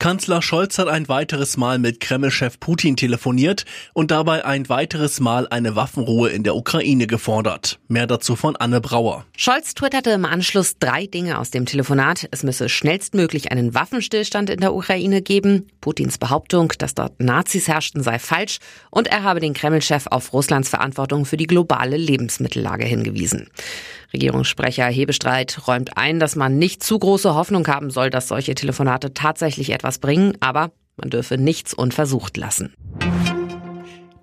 Kanzler Scholz hat ein weiteres Mal mit Kreml-Chef Putin telefoniert und dabei ein weiteres Mal eine Waffenruhe in der Ukraine gefordert. Mehr dazu von Anne Brauer. Scholz twitterte im Anschluss drei Dinge aus dem Telefonat. Es müsse schnellstmöglich einen Waffenstillstand in der Ukraine geben. Putins Behauptung, dass dort Nazis herrschten, sei falsch. Und er habe den Kreml-Chef auf Russlands Verantwortung für die globale Lebensmittellage hingewiesen. Regierungssprecher Hebestreit räumt ein, dass man nicht zu große Hoffnung haben soll, dass solche Telefonate tatsächlich etwas bringen, aber man dürfe nichts unversucht lassen.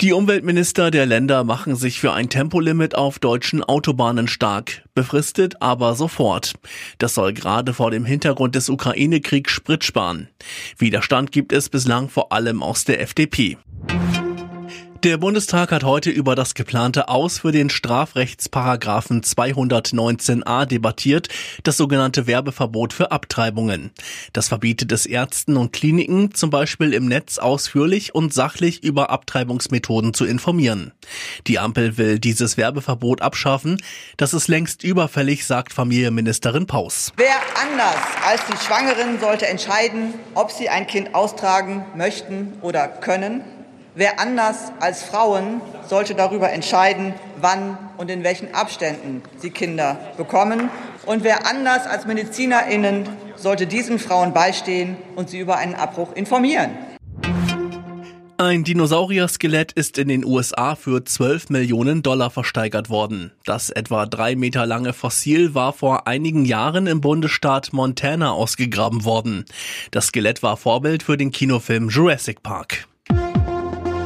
Die Umweltminister der Länder machen sich für ein Tempolimit auf deutschen Autobahnen stark, befristet aber sofort. Das soll gerade vor dem Hintergrund des Ukraine-Kriegs Sprit sparen. Widerstand gibt es bislang vor allem aus der FDP. Der Bundestag hat heute über das geplante Aus für den Strafrechtsparagraphen 219a debattiert, das sogenannte Werbeverbot für Abtreibungen. Das verbietet es Ärzten und Kliniken, zum Beispiel im Netz ausführlich und sachlich über Abtreibungsmethoden zu informieren. Die Ampel will dieses Werbeverbot abschaffen. Das ist längst überfällig, sagt Familienministerin Paus. Wer anders als die Schwangeren sollte entscheiden, ob sie ein Kind austragen möchten oder können. Wer anders als Frauen sollte darüber entscheiden, wann und in welchen Abständen sie Kinder bekommen. Und wer anders als Medizinerinnen sollte diesen Frauen beistehen und sie über einen Abbruch informieren. Ein Dinosaurier-Skelett ist in den USA für 12 Millionen Dollar versteigert worden. Das etwa drei Meter lange Fossil war vor einigen Jahren im Bundesstaat Montana ausgegraben worden. Das Skelett war Vorbild für den Kinofilm Jurassic Park.